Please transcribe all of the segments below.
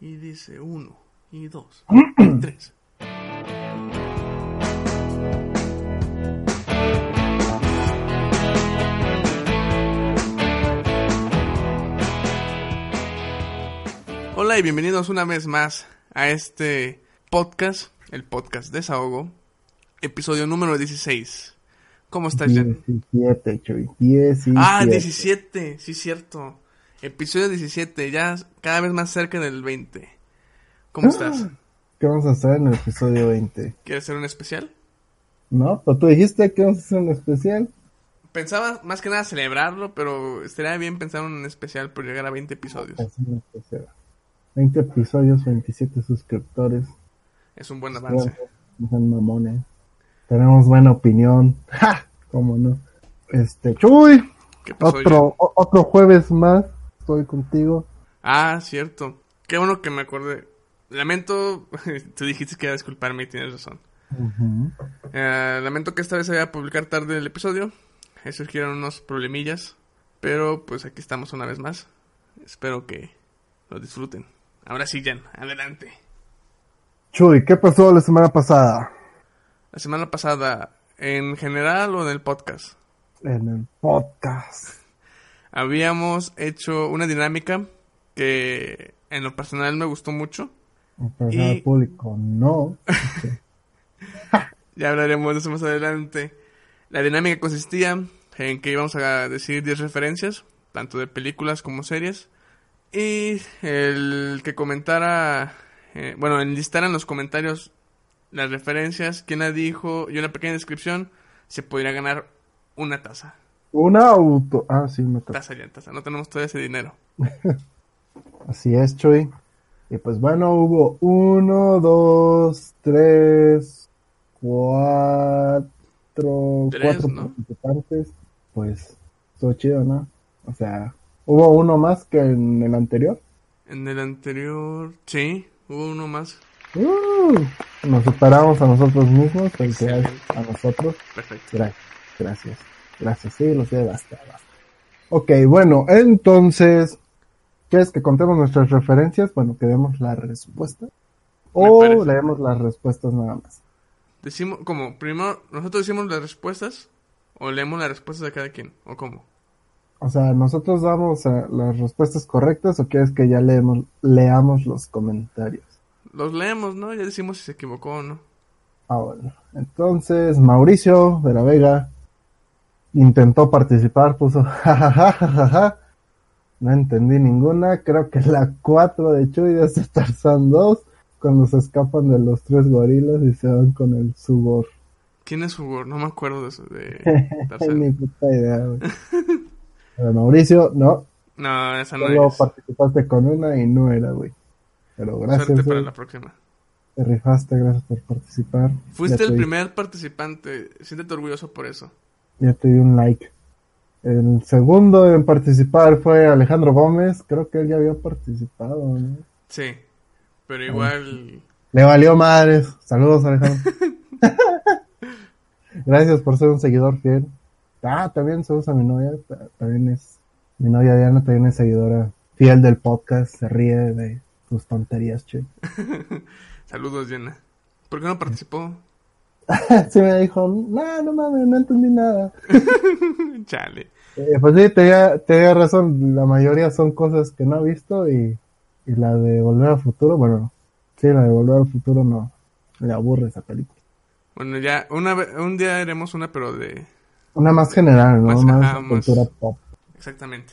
Y dice uno, y dos, y tres. Hola y bienvenidos una vez más a este podcast, el podcast Desahogo, episodio número 16. ¿Cómo estás, Jen? 17, Chuy. 17. Ah, 17, sí, cierto. Episodio 17, ya cada vez más cerca del 20. ¿Cómo estás? ¿Qué vamos a hacer en el episodio 20? ¿Quieres hacer un especial? No, pero tú dijiste que vamos a hacer un especial. Pensaba más que nada celebrarlo, pero estaría bien pensar en un especial por llegar a 20 episodios. Es un especial. 20 episodios, 27 suscriptores. Es un buen avance. No sean mamones. Tenemos buena opinión. ¡Ja! ¿Cómo no? Este, Chuy. ¿Qué pasó, Otro, o- otro jueves más. Estoy contigo. Ah, cierto. Qué bueno que me acordé. Lamento, tú dijiste que iba a disculparme y tienes razón. Eh, lamento que esta vez se vaya a publicar tarde el episodio. Ahí surgieron unos problemillas. Pero pues aquí estamos una vez más. Espero que lo disfruten. Ahora sí, Jan, adelante. Chuy, ¿qué pasó la semana pasada? La semana pasada, en general o en el podcast, En el podcast. Habíamos hecho una dinámica que en lo personal me gustó mucho. Pero Y- al público no. Ya hablaremos de eso más adelante. La dinámica consistía en que íbamos a decir 10 referencias, tanto de películas como series. Y el que comentara, eh, bueno, enlistara en los comentarios las referencias, quién la dijo y una pequeña descripción, se podría ganar una taza. Un auto. Ah, sí, me tocó. Taza ya, taza. No tenemos todo ese dinero. Así es, Chuy. Y pues bueno, hubo uno, dos, tres, cuatro, Tres, cuatro ¿no? participantes. Pues estuvo chido, ¿no? O sea, hubo uno más que en el anterior. En el anterior, sí, hubo uno más. ¡Uh! nos superamos a nosotros mismos, el que a nosotros. Perfecto. Gracias, gracias. Sí, lo sé, basta, basta. Ok, bueno, entonces, ¿quieres que contemos nuestras referencias? Bueno, que demos la respuesta. O leemos las respuestas nada más. Decimos, como, primero, nosotros decimos las respuestas o leemos las respuestas de cada quien, o cómo. O sea, ¿nosotros damos eh, las respuestas correctas o quieres que ya leemos, leamos los comentarios? Los leemos, ¿no? Ya decimos si se equivocó o no. Ah, bueno. Entonces, Mauricio de la Vega intentó participar, puso jajajajaja. No entendí ninguna. Creo que la 4 de Chuy de este Tarzán 2, cuando se escapan de los tres gorilas y se van con el subor. ¿Quién es Hugo? No me acuerdo de eso. De ni puta idea, güey. Pero Mauricio, no. No, esa no Solo es. participaste con una y no era, güey. Pero gracias, Suerte para güey. la próxima. Te rifaste, gracias por participar. Fuiste el primer participante. Siéntete orgulloso por eso. Ya te di un like. El segundo en participar fue Alejandro Gómez. Creo que él ya había participado. ¿no? Sí. Pero igual. Le valió madres. Saludos, Alejandro. Gracias por ser un seguidor fiel. Ah, también saludos a mi novia. ta- También es. Mi novia Diana también es seguidora fiel del podcast. Se ríe de tus tonterías, che. Saludos, Jenna. ¿Por qué no participó? sí me dijo, no, no mames, no entendí nada. Chale. Eh, pues sí, tenía, tenía razón, la mayoría son cosas que no ha visto y, y la de Volver al Futuro, bueno, sí, la de Volver al Futuro no, le aburre esa película. Bueno, ya, una un día haremos una, pero de. Una más general, ¿no? Más- Más, ajá, más- cultura pop. Exactamente.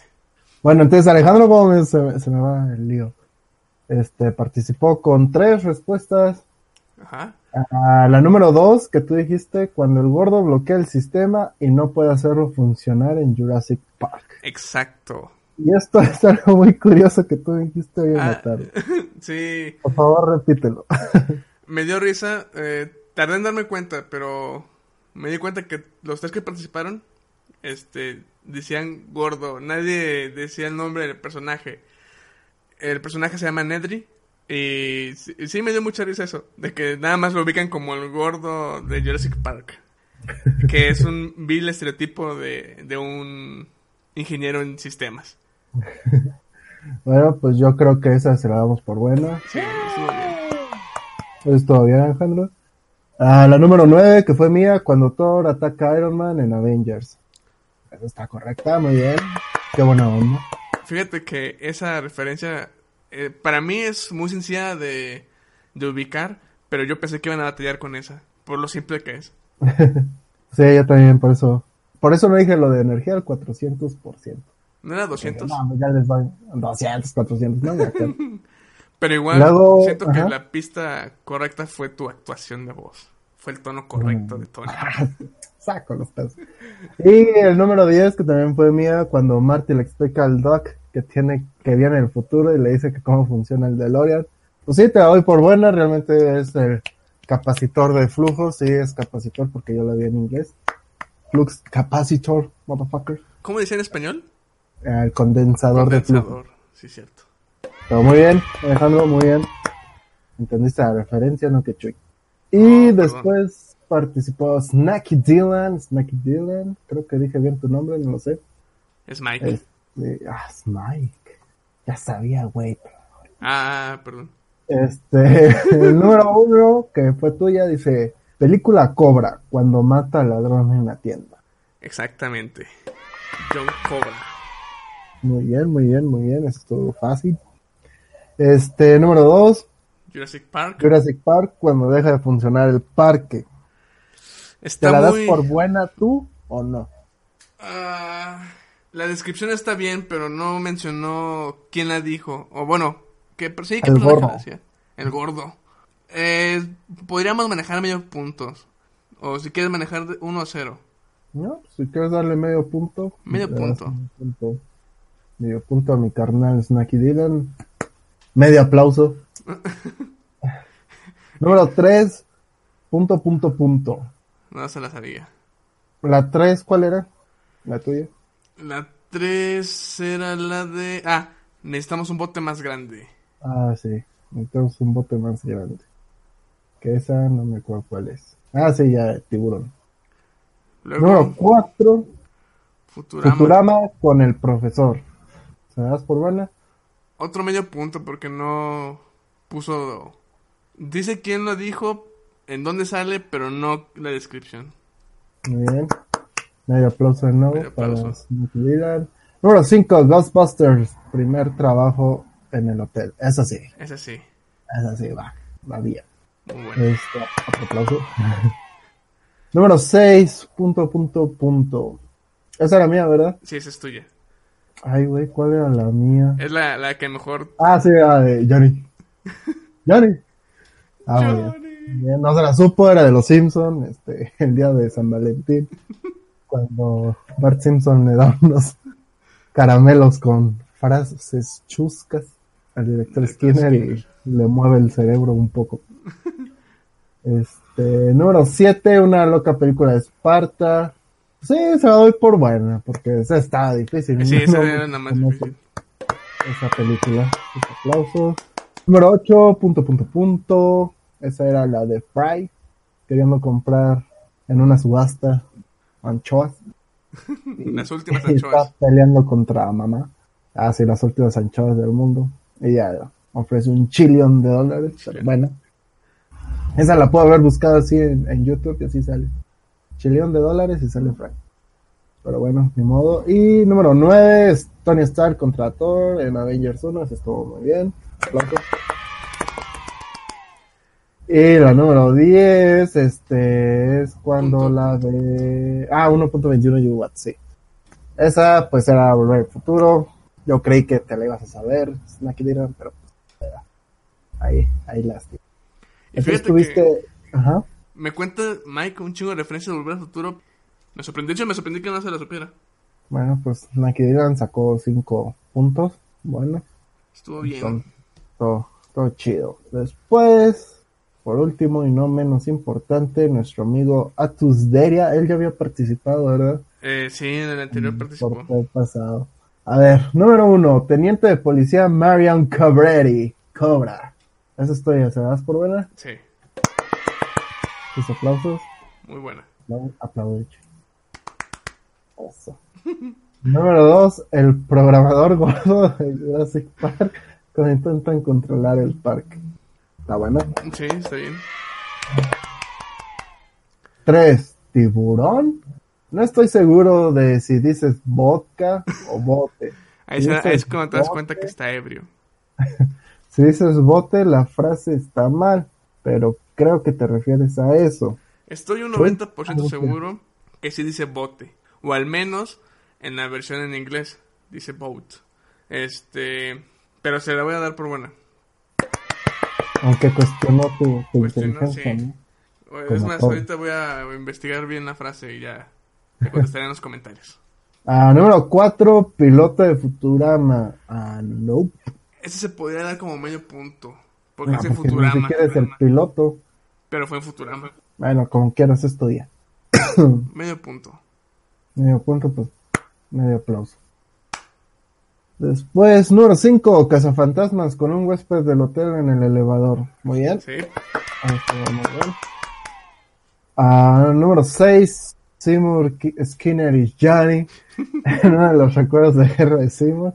Bueno, entonces Alejandro Gómez, se, se me va el lío, este, participó con tres respuestas. Ajá. A la número dos, que tú dijiste, cuando el gordo bloquea el sistema y no puede hacerlo funcionar en Jurassic Park. Exacto. Y esto es algo muy curioso que tú dijiste hoy en la Ah, tarde. sí, Por favor, repítelo. me dio risa. eh, tardé en darme cuenta, pero me di cuenta que los tres que participaron este, decían gordo. Nadie decía el nombre del personaje. El personaje se llama Nedry. Y sí, sí me dio mucha risa eso, de que nada más lo ubican como el gordo de Jurassic Park. Que es un vil estereotipo de, de un ingeniero en sistemas. Bueno, pues yo creo que esa se la damos por buena. Sí, estuvo bien. ¿Es todo bien, Alejandro? Ah, la número 9, que fue mía, cuando Thor ataca a Iron Man en Avengers. Esa está correcta, muy bien. Qué buena onda. Fíjate que esa referencia eh, para mí es muy sencilla de, de ubicar, pero yo pensé que iban a batallar con esa, por lo simple que es. Sí, yo también, por eso. Por eso no dije lo de energía al 400%. ¿No era 200? No, ya les van 200, 400, no. Pero igual Luego, siento que la pista correcta fue tu actuación de voz. Fue el tono correcto de Tony. Saco los pedos. Y el número 10, que también fue mía, cuando Marty le explica al Doc que tiene que viene el futuro y le dice que cómo funciona el DeLorean. Pues sí, te la doy por buena, realmente es el capacitor de flujo, sí es capacitor porque yo lo vi en inglés. Flux capacitor, motherfucker. ¿Cómo dice en español? El condensador, de flujo. Sí, cierto. Pero muy bien, Alejandro, muy bien. Entendiste la referencia, no que chuy. Y Oh, perdón. después participó Snacky Dylan, Snacky Dylan, creo que dije bien tu nombre, no lo sé. Es Mike. Este, ah, es Mike. Ya sabía, güey. Ah, perdón. Este, el número uno, que fue tuya, dice, película Cobra, cuando mata al ladrón en la tienda. Exactamente. John Cobra. Muy bien, muy bien, muy bien, eso estuvo fácil. Este, número dos, Jurassic Park. Jurassic Park, cuando deja de funcionar el parque. ¿Te Está la das muy... por buena tú o no? Ah, la descripción está bien, pero no mencionó quién la dijo. O bueno, que sí, que El gordo. decía. El gordo. Eh, podríamos manejar medio puntos. O si quieres manejar de 1 a 0. ¿No? Si quieres darle medio punto. Medio punto. un punto. Medio punto a mi carnal Snacky Dylan. Medio aplauso. Número 3. Punto, punto, punto. No se la sabía. La 3, ¿cuál era? La tuya. La 3 era la de... Ah, necesitamos un bote más grande. Ah, sí. Necesitamos un bote más grande. Que esa no me acuerdo cuál es. Ah, sí, ya, tiburón. Luego, Número 4. Futurama. Futurama con el profesor. ¿Se das por buena? Otro medio punto porque no puso... Dice quién lo dijo, en dónde sale, pero no la descripción. Muy bien. Medio aplauso de nuevo Medio para. Número 5, Ghostbusters. Primer trabajo en el hotel. Eso sí, Es así. eso sí, va. Va bien. Muy bueno. Este, otro aplauso. Número 6, punto, punto, punto. Esa era mía, ¿verdad? Sí, esa es tuya. Ay, güey, ¿cuál era la mía? Es la, la que mejor... Ah, sí, la de Johnny. Johnny. Ah, bien. Johnny. Bien, no se la supo, era de los Simpson, este, el día de San Valentín, cuando Bart Simpson le da unos caramelos con frases chuscas al director Skinner y le mueve el cerebro un poco. Este, número 7, una loca película de Esparta. Sí, se la doy por buena, porque esa estaba difícil. Sí, esa No era más difícil. esa película. Aplausos. Número 8, punto, punto, punto. Esa era la de Fry, queriendo comprar en una subasta anchoas. Las últimas anchoas. está peleando contra mamá. Ah, sí, las últimas anchoas del mundo. Ella ofrece un chillón de dólares, bueno. Esa la puedo haber buscado así en, en YouTube y así sale. Chillón de dólares y sale Fry. Pero bueno, ni modo. Y número 9 es Tony Stark contra Thor en Avengers 1. Eso estuvo muy bien. Aplausos. Y la número 10, este, es cuando Punto. la de... Ah, 1.21 Yuwat, sí. Esa, pues, era Volver al Futuro. Yo creí que te la ibas a saber, Snacky Dylan, pero... pues, era. Ahí, ahí la estoy. Y Entonces tuviste... Ajá. me cuenta Mike un chingo de referencias de Volver al Futuro. Me sorprendió, hecho me sorprendí que no se la supiera. Bueno, pues Naki Dylan sacó 5 puntos. Bueno, Estuvo bien. todo, todo chido. Después, por último y no menos importante, nuestro amigo Atus Deria. Él ya había participado, ¿verdad? Eh, sí, en el anterior participó. Por el pasado. A ver, número uno, teniente de policía Marian Cabretti. Cobra. Eso estoy, ¿se das por buena? Sí, Tus aplausos. muy buena. No, aplaude. Eso. Número dos, el programador gordo de Jurassic Park cuando intentan controlar el parque. Está bueno. Sí, está bien. Tres, tiburón. No estoy seguro de si dices vodka o bote. Ahí, Si es cuando te das bote- cuenta que está ebrio. Si dices bote, la frase está mal, pero creo que te refieres a eso. Estoy un Sí. 90% Ah, ok. seguro que sí dice bote. O al menos en la versión en inglés dice boat. Este. Pero se la voy a dar por buena. Aunque cuestionó tu, tu Cuestionó, inteligencia, sí. Es Como más, todo. ahorita voy a investigar bien la frase y ya te contestaré en los comentarios. Ah, número cuatro, piloto de Futurama. Ah, no. Ese se podría dar como medio punto. Porque No, es en porque ni Futurama. siquiera es el piloto. Pero fue en Futurama. Bueno, como quieras estudia. Medio punto. Medio punto, pues, medio aplauso. Después, número 5, Cazafantasmas con un huésped del hotel en el elevador. Muy bien. Sí. Ah, número 6, Seymour Ki- Skinner y Johnny. en uno de los recuerdos de guerra de Seymour.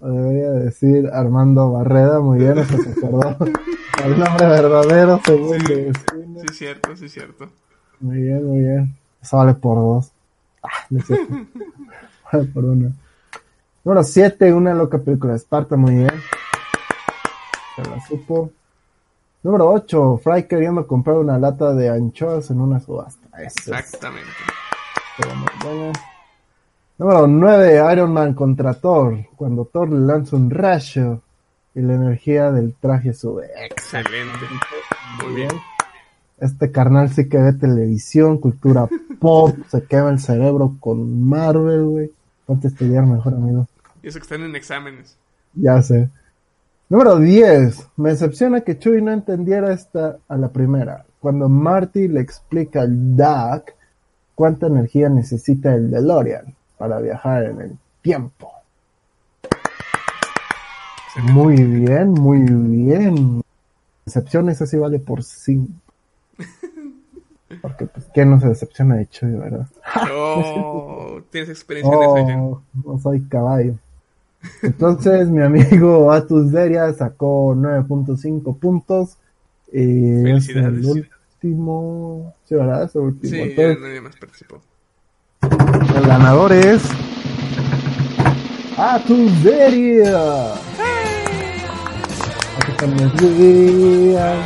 O debería decir Armando Barreda, muy bien, eso se acordó. El nombre verdadero, según de Skinner. Sí, cierto, sí, cierto. Muy bien, muy bien. Eso vale por dos. Ah, no es cierto. vale por una. Número 7, una loca película de Esparta, muy bien. Se la supo. Número 8, Fry queriendo comprar una lata de anchoas en una subasta. Eso es, Exactamente. buena. Número 9, Iron Man contra Thor. Cuando Thor le lanza un rayo y la energía del traje sube. Excelente. Muy bien. Este carnal sí que ve televisión, cultura pop, se quema el cerebro con Marvel, güey. Ponte a estudiar mejor, amigo. Y eso que están en exámenes. Ya sé. Número 10. Me decepciona que Chuy no entendiera esta a la primera. Cuando Marty le explica al Doc cuánta energía necesita el DeLorean para viajar en el tiempo. Muy bien, muy bien. Decepción, esa sí vale por 5. Porque, pues, ¿quién no se decepciona de Chuy, verdad? Oh, tienes experiencia en eso. Oh, no soy caballo. Entonces, mi amigo Atus Deria sacó 9.5 puntos. Y es Felicidades. el último. Sí, ¿verdad? Es el último. Sí, Entonces, nadie más participó. el ganador es. Atus Deria. Aquí están mis días.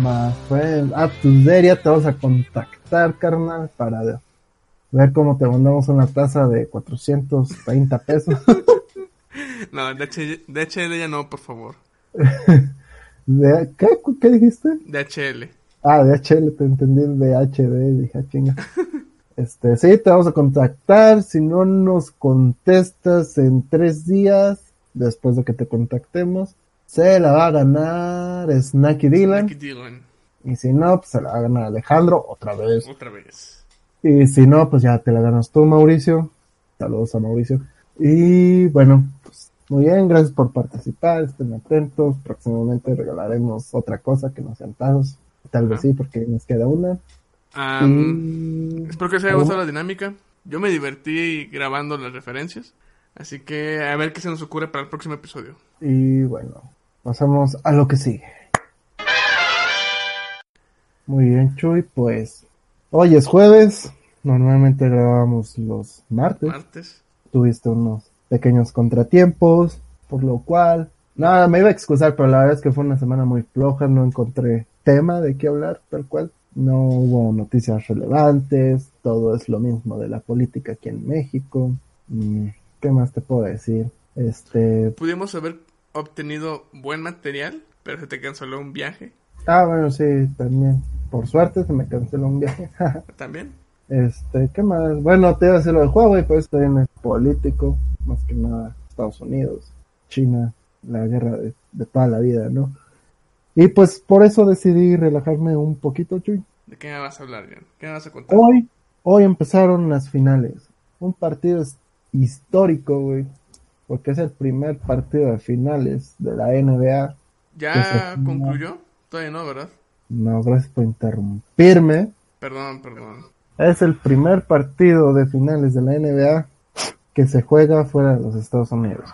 Más friends. Atus Deria, te vamos a contactar, carnal, para ver cómo te mandamos una tasa de 430 pesos. No, DH DHL ya no, por favor. ¿De, ¿qué, ¿Qué dijiste? DHL. Ah, de HL, te entendí de HD, dije, ah, chinga. Este, sí, te vamos a contactar. Si no nos contestas en tres días, después de que te contactemos, se la va a ganar Snacky Dylan. Aquí Dylan. Y si no, pues se la va a ganar Alejandro otra vez. Otra vez. Y si no, pues ya te la ganas tú, Mauricio. Saludos a Mauricio. Y bueno, pues muy bien, gracias por participar. Estén atentos. Próximamente regalaremos otra cosa que no sean tazos. Tal vez Ajá. sí, porque nos queda una. Y- espero que os haya gustado la dinámica. Yo me divertí grabando las referencias. Así que a ver qué se nos ocurre para el próximo episodio. Y bueno, pasamos a lo que sigue. Muy bien, Chuy, pues hoy es jueves. Normalmente grabamos los martes. Martes. Tuviste unos pequeños contratiempos, por lo cual... Nada, me iba a excusar, pero la verdad es que fue una semana muy floja. No encontré tema de qué hablar, tal cual. No hubo noticias relevantes. Todo es lo mismo de la política aquí en México. Mm, ¿Qué más te puedo decir? Este, Pudimos haber obtenido buen material, pero se te canceló un viaje Ah, bueno, sí, también. Por suerte se me canceló un viaje. también. Este, ¿qué más? Bueno, te iba a decir lo del Huawei, pues también es político, más que nada Estados Unidos, China, la guerra de, de toda la vida, ¿no? Y pues por eso decidí relajarme un poquito, Chuy. ¿De qué me vas a hablar, Jan? ¿Qué me vas a contar? Hoy, hoy empezaron las finales. Un partido histórico, güey. Porque es el primer partido de finales de la NBA. ¿Ya concluyó? Todavía no, ¿verdad? No, gracias por interrumpirme. Perdón, perdón. Es el primer partido de finales de la NBA que se juega fuera de los Estados Unidos.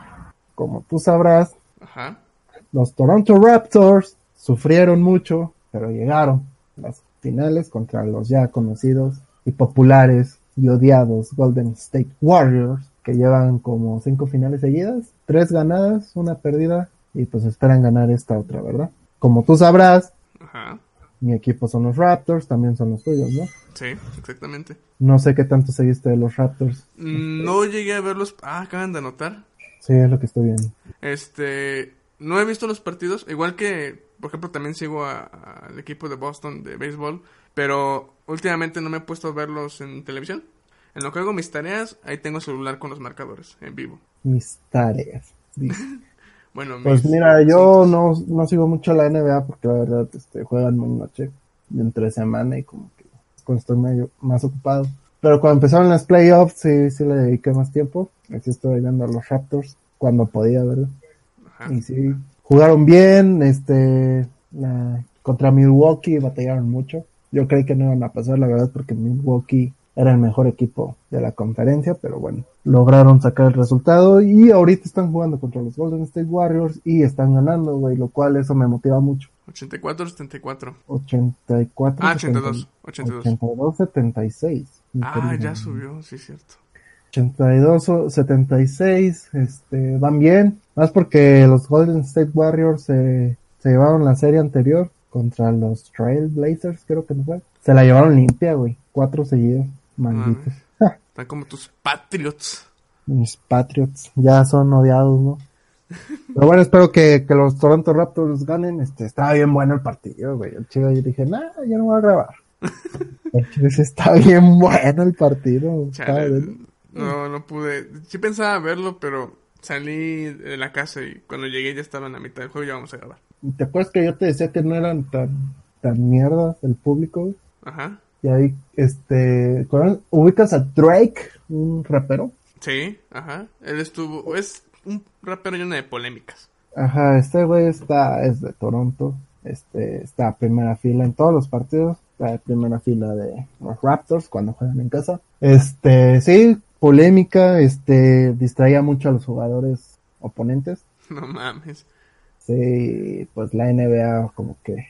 Como tú sabrás, Ajá. los Toronto Raptors sufrieron mucho, pero llegaron a las finales contra los ya conocidos y populares y odiados Golden State Warriors, que llevan como cinco finales seguidas, tres ganadas, una perdida, y pues esperan ganar esta otra, ¿verdad? Como tú sabrás, Ajá. mi equipo son los Raptors, también son los tuyos, ¿no? Sí, exactamente. No sé qué tanto seguiste de los Raptors. Mm, No llegué a verlos. Ah, acaban de anotar. Sí, es lo que estoy viendo. Este, no he visto los partidos, igual que, por ejemplo, también sigo al equipo de Boston de béisbol, pero últimamente no me he puesto a verlos en televisión. En lo que hago mis tareas, ahí tengo celular con los marcadores en vivo. Mis tareas. Bueno, Pues mira, yo no, no sigo mucho la NBA porque la verdad este, juegan muy noche, entre semana y como que cuando estoy medio más ocupado. Pero cuando empezaron las playoffs sí, sí le dediqué más tiempo. Así estoy viendo a los Raptors cuando podía, ¿verdad? Ajá. Y sí, jugaron bien, este, la- contra Milwaukee batallaron mucho. Yo creí que no iban a pasar, la verdad, porque Milwaukee era el mejor equipo de la conferencia, pero bueno, lograron sacar el resultado y ahorita están jugando contra los Golden State Warriors y están ganando, güey, lo cual eso me motiva mucho. 84-74. 84. Ah, 82. 82. 82, 76. mi Ah, ya subió, sí, cierto. 82 o 76, este, van bien. Más porque los Golden State Warriors se, se llevaron la serie anterior contra los Trail Blazers, creo que no fue. Se la llevaron limpia, güey. Cuatro seguidos. Malditos. Están como tus Patriots. Mis Patriots ya son odiados, ¿no? Pero bueno, espero que, que los Toronto Raptors ganen. Este, estaba bien bueno el partido, güey. El chido yo dije, nah, ya no voy a grabar. El chido está bien bueno el partido. Chale, no, no pude. Sí pensaba verlo, pero salí de la casa y cuando llegué ya estaban a mitad del juego y ya vamos a grabar. ¿Te acuerdas que yo te decía que no eran tan, tan mierda el público? Ajá. Y ahí, este, ¿conoces- ubicas a Drake, un rapero. Sí, ajá. Él estuvo. Es un rapero lleno de polémicas. Ajá, este güey está, es de Toronto, este, está a primera fila en todos los partidos, está a primera fila de los Raptors cuando juegan en casa. Este, sí, polémica, este, distraía mucho a los jugadores oponentes. No mames. Sí, pues la NBA como que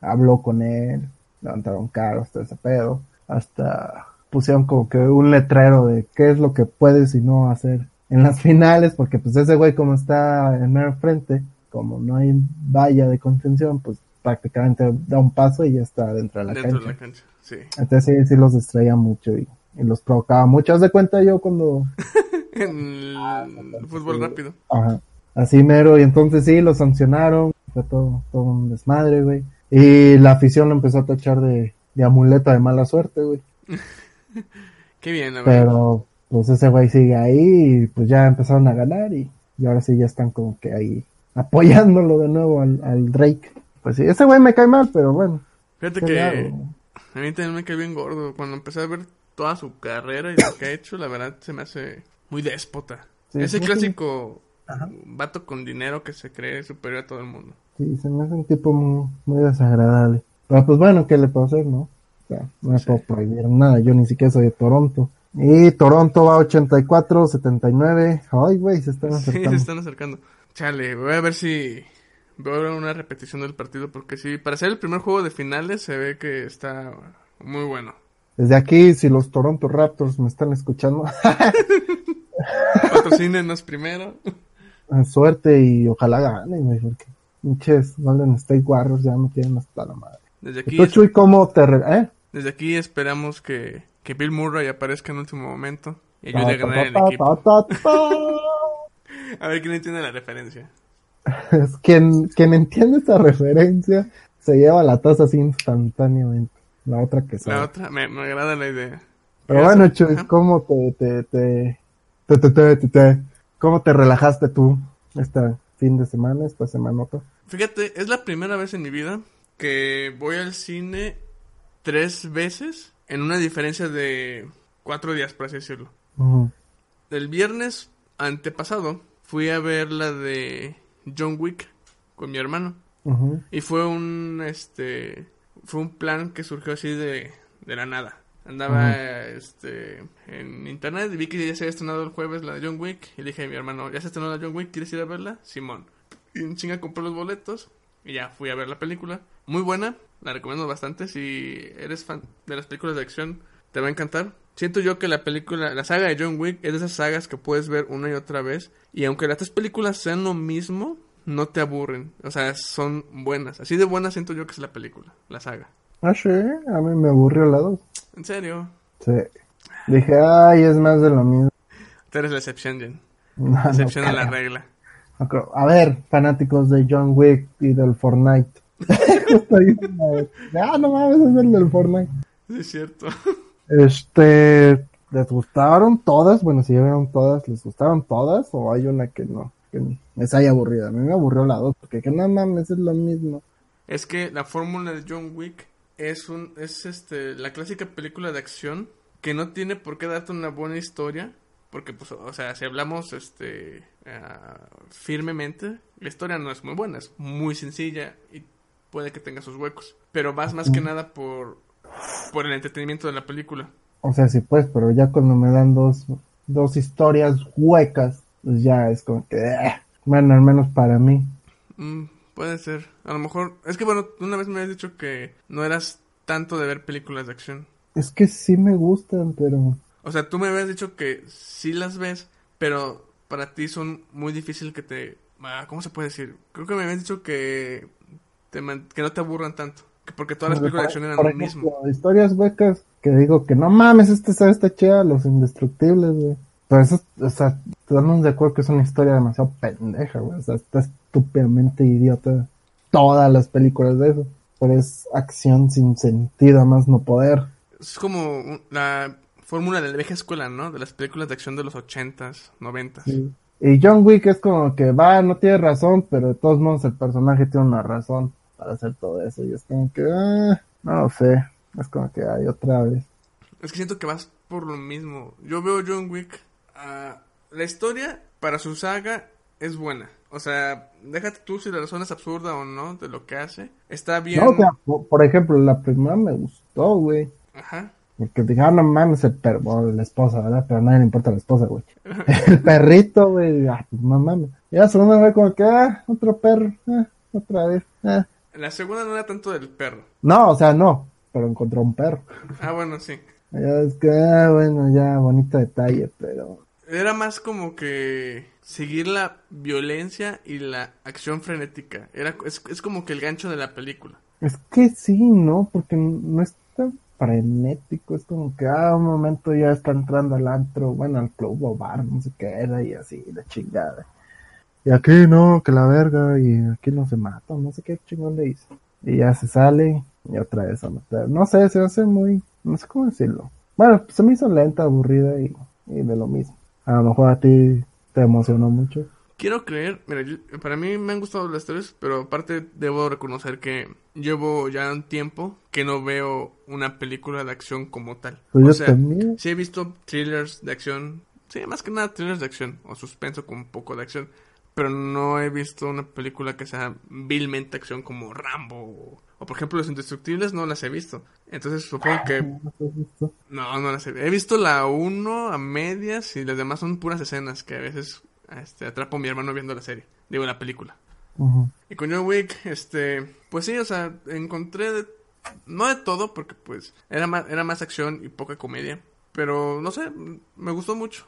habló con él, levantaron caros, todo ese pedo, hasta pusieron como que un letrero de qué es lo que puedes y no hacer en las finales, porque pues ese güey como está en mero frente, como no hay valla de contención, pues prácticamente da un paso y ya está dentro de la dentro cancha. de la cancha. Sí. Entonces sí, sí los distraía mucho y, y los provocaba mucho. Haz de cuenta yo cuando En Ah, el fútbol rápido. Ajá. Así mero, y entonces sí, lo sancionaron, fue todo, todo un desmadre, güey. Y la afición lo empezó a tachar de, de amuleta de mala suerte, güey. Qué bien, la verdad. Pero, pues ese güey sigue ahí y pues ya empezaron a ganar y, y ahora sí ya están como que ahí apoyándolo de nuevo al, al Drake. Pues sí, ese güey me cae mal, pero bueno. Fíjate ¿qué que hago? a mí también me cae bien gordo. Cuando empecé a ver toda su carrera y lo que ha hecho, la verdad se me hace muy déspota. Sí, Ese sí, clásico Ajá. vato con dinero que se cree superior a todo el mundo. Sí, se me hace un tipo muy, muy desagradable. Pero pues bueno, ¿qué le puedo hacer, no? O sea, no me Sí. puedo prohibir nada, yo ni siquiera soy de Toronto. Y Toronto va 84-79. Ay, güey, se están Sí, acercando. se están acercando. Chale, voy a ver si veo una repetición del partido porque sí, para ser el primer juego de finales se ve que está muy bueno. Desde aquí, si los Toronto Raptors me están escuchando, Patrocínenos primero. suerte y ojalá ganen, güey, porque pinches Golden State Warriors ya me tienen hasta la madre. Desde ¿Y aquí, tú, Chuy, cómo te... re- ¿Eh? desde aquí esperamos que, que Bill Murray aparezca en último momento y ayude a Ta, ta, ganar el ta, equipo. ta, ta, ta. A ver quién entiende la referencia. Es quien, quien entiende esta referencia se lleva la taza así instantáneamente. La otra que sale. La otra, me, me agrada la idea. Pero Eso, bueno, Chuy. ¿cómo te, te, te, te, te, te, te, te- cómo te relajaste tú este fin de semana, esta semanota? Fíjate, es la primera vez en mi vida que voy al cine tres veces en una diferencia de cuatro días, por así decirlo. El viernes antepasado fui a ver la de John Wick con mi hermano. Y fue un, este, fue un plan que surgió así de, de la nada. Andaba, este, en internet y vi que ya se había estrenado el jueves la de John Wick. Y dije a mi hermano, ¿ya se estrenó la John Wick? ¿Quieres ir a verla? Simón. Y en chinga compré los boletos y ya fui a ver la película. Muy buena, la recomiendo bastante. Si eres fan de las películas de acción, te va a encantar. Siento yo que la película, la saga de John Wick es de esas sagas que puedes ver una y otra vez. Y aunque las tres películas sean lo mismo, no te aburren. O sea, son buenas. Así de buenas siento yo que es la película, la saga. Ah, sí, a mí me aburrió la dos. En serio. Sí. Dije, ay, es más de lo mismo. Tú eres la excepción, Jen. No, no Excepción a la regla. A ver, fanáticos de John Wick y del Fortnite. Ah, no mames, es el del Fortnite. Sí, es cierto. Este, ¿les gustaron todas? Bueno, si ya vieron todas, ¿les gustaron todas? ¿O hay una que no? Que les haya aburrido. A mí me aburrió la dos, porque que no mames, es lo mismo. Es que la fórmula de John Wick es un es este la clásica película de acción que no tiene por qué darte una buena historia, porque pues o sea, si hablamos este ah, firmemente, la historia no es muy buena, es muy sencilla y puede que tenga sus huecos, pero vas más que nada por por el entretenimiento de la película. O sea, sí, pues, pero ya cuando me dan dos, dos historias huecas, pues ya es como que, eh, bueno, al menos para mí. Mm, puede ser. A lo mejor. Es que bueno, una vez me habías dicho que no eras tanto de ver películas de acción. Es que sí me gustan, pero O sea, tú me habías dicho que sí las ves, pero para ti son muy difícil que te. ah, ¿Cómo se puede decir? Creo que me habías dicho que, te man- que no te aburran tanto. Que porque todas las películas de acción eran lo mismo. historias huecas que digo que no mames, este sabe está chida, los indestructibles, güey. Pero eso, o sea, estamos de acuerdo que es una historia demasiado pendeja, güey. O sea, está estúpidamente idiota todas las películas de eso. Pero es acción sin sentido, a más no poder. Es como la fórmula de la vieja escuela, ¿no? De las películas de acción de los ochentas, noventas. Sí. Y John Wick es como que va, no tiene razón, pero de todos modos el personaje tiene una razón para hacer todo eso. Y es como que, ah, no lo sé. Es como que hay otra vez. Es que siento que vas por lo mismo. Yo veo John Wick. ah, la historia para su saga es buena. O sea, déjate tú si la razón es absurda o no de lo que hace. Está bien. No, o sea, por, por ejemplo, la primera me gustó, güey. Ajá. Porque dije, ah, no mames, el perro, bueno, la esposa, ¿verdad? Pero a nadie le importa la esposa, güey. El perrito, güey, ah, pues no mames. Y la segunda fue como que, ah, otro perro, ah, otra vez, ah. La segunda no era tanto del perro. No, o sea, no, pero encontró un perro. Ah, bueno, sí. Ya es que, ah, bueno, ya, bonito detalle, pero... Era más como que seguir la violencia y la acción frenética. Era, es, es como que el gancho de la película. Es que sí, ¿no? Porque no es tan frenético, es como que, ah, un momento ya está entrando al antro, bueno, al club o bar, no sé qué era, y así, la chingada. Y aquí no, que la verga, y aquí no se mata, no sé qué chingón le hizo. Y ya se sale, y otra vez a matar. No sé, se hace muy, no sé cómo decirlo. Bueno, se me hizo lenta, aburrida y, y de lo mismo. A lo mejor a ti te emocionó mucho. Quiero creer, mira, yo- para mí me han gustado las tres, pero aparte debo reconocer que llevo ya un tiempo que no veo una película de acción como tal. Pues o yo sea, también. sí he visto thrillers de acción, sí, más que nada thrillers de acción o suspenso con un poco de acción, pero no he visto una película que sea vilmente acción como Rambo o, o, por ejemplo Los Indestructibles no las he visto. Entonces supongo que ¿No has visto? no, no las he He visto la 1 a medias y las demás son puras escenas que a veces este, atrapo a mi hermano viendo la serie. Digo, la película. Y con John Wick, este, pues sí, o sea, encontré de- no de todo porque pues era más, era más acción y poca comedia, pero no sé, me gustó mucho.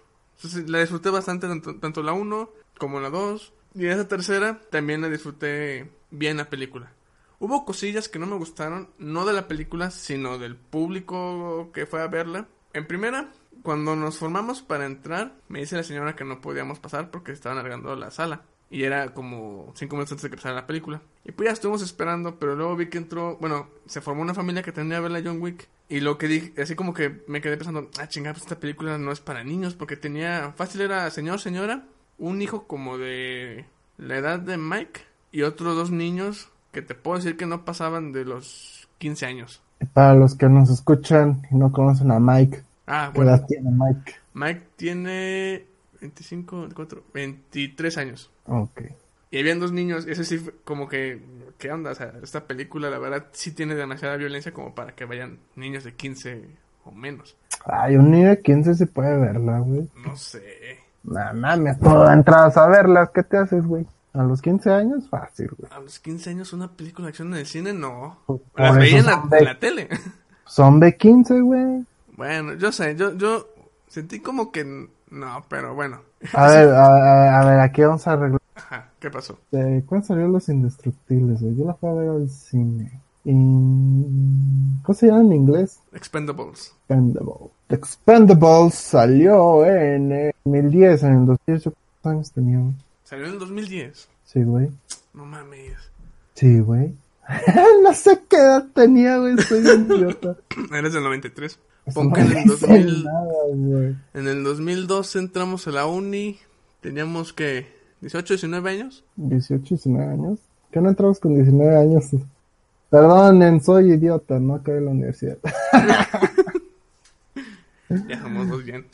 La disfruté bastante tanto, tanto la 1 como la 2 y esa tercera también la disfruté bien la película. Hubo cosillas que no me gustaron, no de la película, sino del público que fue a verla. En primera, cuando nos formamos para entrar, me dice la señora que no podíamos pasar porque estaban alargando la sala. Y era como cinco minutos antes de que empezara la película. Y pues ya estuvimos esperando, pero luego vi que entró, bueno, se formó una familia que tenía a ver la John Wick. Y lo que dije, así como que me quedé pensando, ah, chingada, pues esta película no es para niños, porque tenía, fácil era señor, señora, un hijo como de la edad de Mike y otros dos niños que te puedo decir que no pasaban de los 15 años. Para los que nos escuchan y no conocen a Mike, Ah, ¿qué bueno, edad tiene Mike? Mike tiene 25, 24, 23 años. Ok. Y habían dos niños, ese sí como que, ¿qué onda? O sea, esta película la verdad sí tiene demasiada violencia como para que vayan niños de 15 o menos. Ay, un niño de 15 se puede verla, güey. No sé. No mames, tú entras a verlas, ¿qué te haces, güey? A los 15 años, fácil, güey. A los 15 años una película de acción en el cine, no. Por Las veía en la, de- en la tele. Son de 15, güey. Bueno, yo sé, yo, yo sentí como que no, pero bueno. A ver, a, a- a ver, aquí vamos a arreglar. Ajá, ¿qué pasó? Eh, ¿Cuándo salió Los Indestructibles, güey? Yo la fui a ver al cine. ¿Cómo se llama en inglés? Expendables. Expendable. The Expendables salió en el 2010, en el 2010. ¿Cuántos años tenía? Salió en el 2010. Sí, güey. No mames. Sí, güey. no sé qué edad tenía, güey. Soy un idiota. Eres del 93. Eso Pon no que en el dice 2000, nada, güey. en el 2002 entramos a la uni. Teníamos que 18, 19 años. 18, 19 años. ¿Qué no entramos con 19 años? Perdonen, soy idiota, no acabé la universidad. Ya somos bien.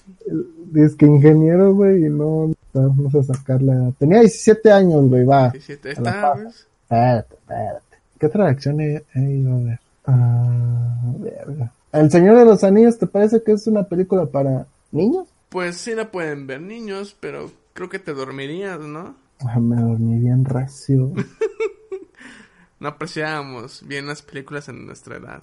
Dice que ingeniero, güey, y no, no, sé sacar la edad. Tenía 17 años, güey, va. 17. A la Está, paja. ¿ves? Espérate, espérate. ¿Qué otra he, he ido a ver? Ah, verga. El Señor de los Anillos, ¿te parece que es una película para niños? Pues sí la pueden ver niños, pero creo que te dormirías, ¿no? Ah, me dormí bien recio. No apreciábamos bien las películas en nuestra edad.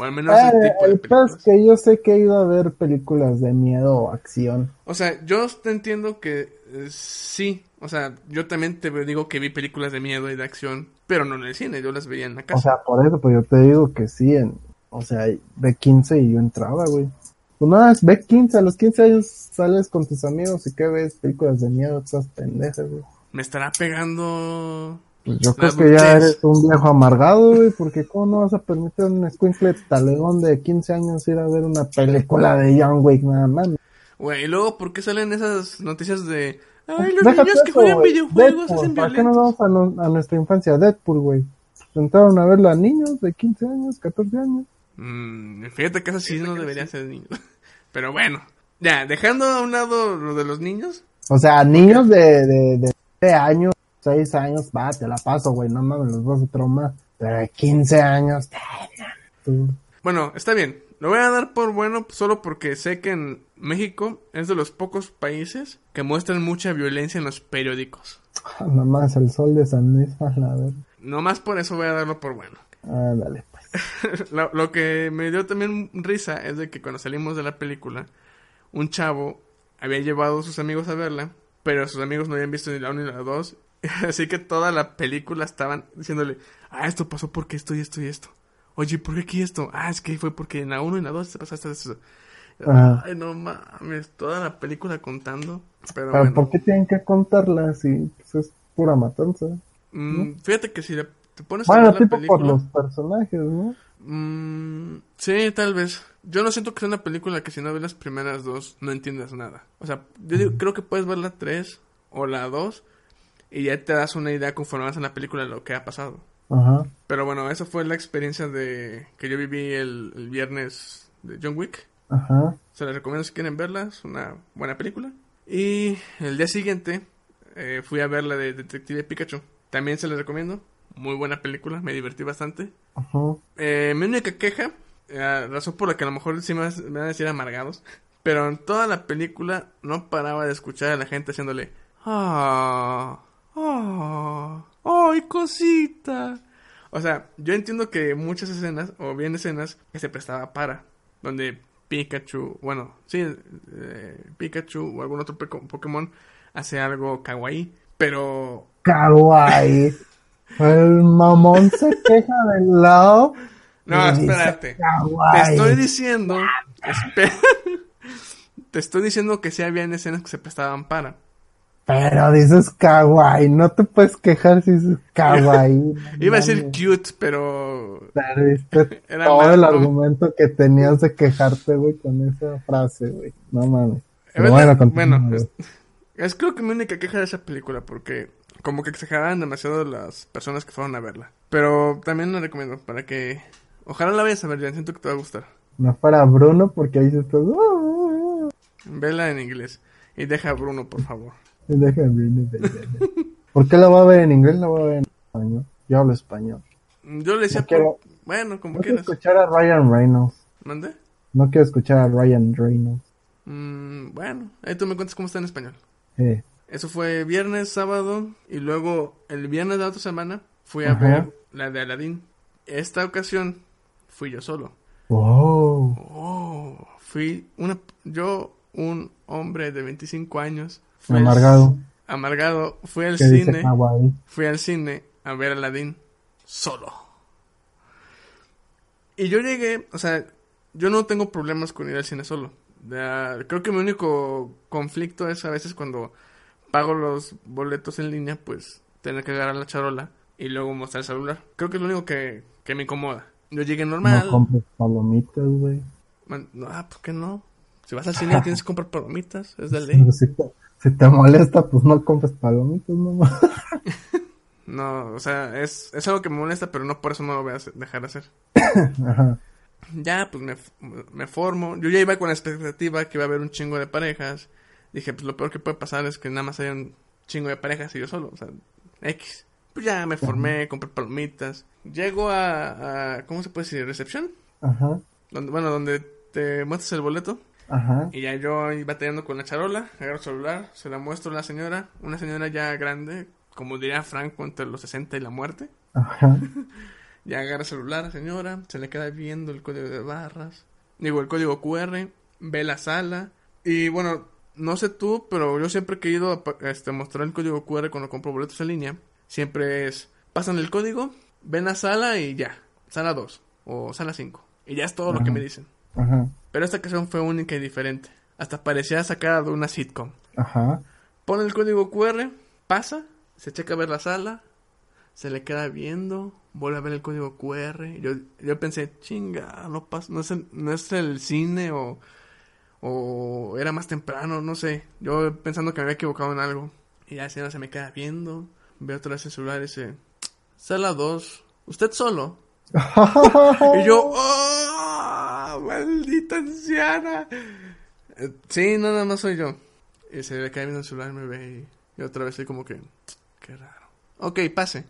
O al menos Ah, de es que yo sé que he ido a ver películas de miedo o acción. O sea, yo te entiendo que eh, sí. O sea, yo también te digo que vi películas de miedo y de acción, pero no en el cine, yo las veía en la casa. O sea, por eso, pues yo te digo que sí, en, o sea, de 15 y yo entraba, güey. Pues nada, es ve 15, a los 15 años sales con tus amigos y que ves películas de miedo, esas pendejas, güey. Me estará pegando. Pues yo creo que ya eres un viejo amargado, güey, porque cómo no vas a permitir a un escuincle talegón de 15 años ir a ver una película de John Wick, nada más. Güey, y luego, ¿por qué salen esas noticias de. Ay, los Déjate niños que eso, juegan güey. videojuegos Deadpool, hacen ¿Para qué nos vamos a, no- a nuestra infancia? Deadpool, güey. Entraron a verla niños de 15 años, 14 años. Mm, fíjate que eso sí no debería ser niños. Pero bueno, ya, dejando a un lado lo de los niños. O sea, niños de, de, de 7 años, 6 años, va, te la paso, güey, no mames, los vas a traumar. Pero de 15 años, tú. Bueno, está bien. Lo voy a dar por bueno solo porque sé que en México es de los pocos países que muestran mucha violencia en los periódicos. Nada más el sol de San Luis, a la ver. No más por eso voy a darlo por bueno. Ah, dale, pues. lo, lo que me dio también risa es de que cuando salimos de la película, un chavo había llevado a sus amigos a verla, pero sus amigos no habían visto ni la 1 ni la 2. Así que toda la película estaban diciéndole, ah, esto pasó porque esto y esto y esto. Oye, ¿por qué aquí esto? Ah, es que fue porque en la 1 y la 2 te pasaste eso. Ajá. Ay, no mames, toda la película contando. Pero bueno, ¿por qué tienen que contarla si pues, es pura matanza? mm, fíjate que si le- te pones a Bueno, ver la tipo por película... los personajes, ¿no? Mm, sí, tal vez. Yo no siento que sea una película que si no ves las primeras dos no entiendas nada. O sea, yo digo- creo que puedes ver la 3 o la 2 y ya te das una idea conforme vas en la película de lo que ha pasado. Ajá. Pero bueno, esa fue la experiencia de que yo viví el, el viernes de John Wick. Ajá. Se les recomiendo si quieren verla, es una buena película. Y el día siguiente eh, fui a ver la de Detective Pikachu. También se les recomiendo, muy buena película, me divertí bastante. Ajá. Eh, mi única queja, eh, razón por la que a lo mejor sí me, me van a decir amargados, pero en toda la película no paraba de escuchar a la gente haciéndole, ah, ah, ay, cosita. O sea, yo entiendo que muchas escenas, o bien escenas, que se prestaba para, donde Pikachu, bueno, sí, eh, Pikachu o algún otro Pokémon hace algo kawaii, pero Kawaii. El mamón se queja del lado. No, espérate. Te estoy diciendo. Te estoy diciendo que sí habían escenas que se prestaban para. Pero dices kawaii, no te puedes quejar si dices kawaii. Iba a decir cute, pero... Era todo el argumento que tenías de quejarte, güey, con esa frase, güey. No mames. Pero bueno, bueno, es, es creo que mi única queja de esa película, porque como que exageraban demasiado las personas que fueron a verla. Pero también la recomiendo para que... Ojalá la vayas a ver, ya siento que te va a gustar. No para Bruno, porque ahí se está... "Uh, Vela en inglés. Y deja a Bruno, por favor. Bruno, baby. ¿Por qué la voy a ver en inglés? La voy a ver en español. Yo hablo español. Yo le decía... No quiero- Bueno, como No quiero quieras. escuchar a Ryan Reynolds. ¿Mande? No quiero escuchar a Ryan Reynolds. Mm, bueno, ahí tú me cuentas cómo está en español. Eh, Eso fue viernes, sábado y luego el viernes de la otra semana fui a Ajá. ver la de Aladdin. Esta ocasión fui yo solo. wow. Oh, fui una yo un hombre de 25 años. Al- Amargado. amargado, fui al ¿Qué dice cine, fui al cine a ver Aladdin solo. Y yo llegué, o sea, yo no tengo problemas con ir al cine solo. Creo que mi único conflicto es a veces cuando pago los boletos en línea, pues tener que agarrar la charola y luego mostrar el celular. Creo que es lo único que, que me incomoda. Yo llegué normal. No compres palomitas, güey. No, ah, ¿por qué no? Si vas al cine tienes que comprar palomitas, es de ley. Si te, molesta, pues no compres palomitas, no No, o sea, es, es algo que me molesta, pero no por eso no lo voy a hacer- dejar de hacer. Ajá. Ya, pues me, me formo. Yo ya iba con la expectativa que iba a haber un chingo de parejas. Dije, pues lo peor que puede pasar es que nada más haya un chingo de parejas y yo solo. O sea, X. Pues ya me formé, compré palomitas. Llego a, a ¿cómo se puede decir? ¿Recepción? Ajá. Donde, bueno, donde te muestras el boleto. Ajá. Y ya yo iba batallando con la charola, agarro el celular, se la muestro a la señora, una señora ya grande, como diría Franco, entre los 60 y la muerte. Ajá. Ya agarra el celular la señora, se le queda viendo el código de barras, digo, el código QR, ve la sala. Y bueno, no sé tú, pero yo siempre he querido este, mostrar el código QR cuando compro boletos en línea. Siempre es, pasan el código, ven la sala y ya, sala 2 o sala 5. Y ya es todo lo que me dicen. Ajá. Pero esta ocasión fue única y diferente. Hasta parecía sacada de una sitcom. Ajá. Pone el código QR, pasa, se checa a ver la sala, se le queda viendo, vuelve a ver el código QR. Yo, yo pensé, chinga, no, pasa, no, es el, no es el cine o, o era más temprano, no sé. Yo pensando que me había equivocado en algo. Y ya la señora se me queda viendo, ve otra vez el celular y dice, sala 2, ¿usted solo? Y yo, ¡oh! ¡Maldita anciana! Eh, Sí, no, nada más soy yo. Y se le cae viendo el celular, me ve y, y otra vez soy como que, qué raro. Ok, pase.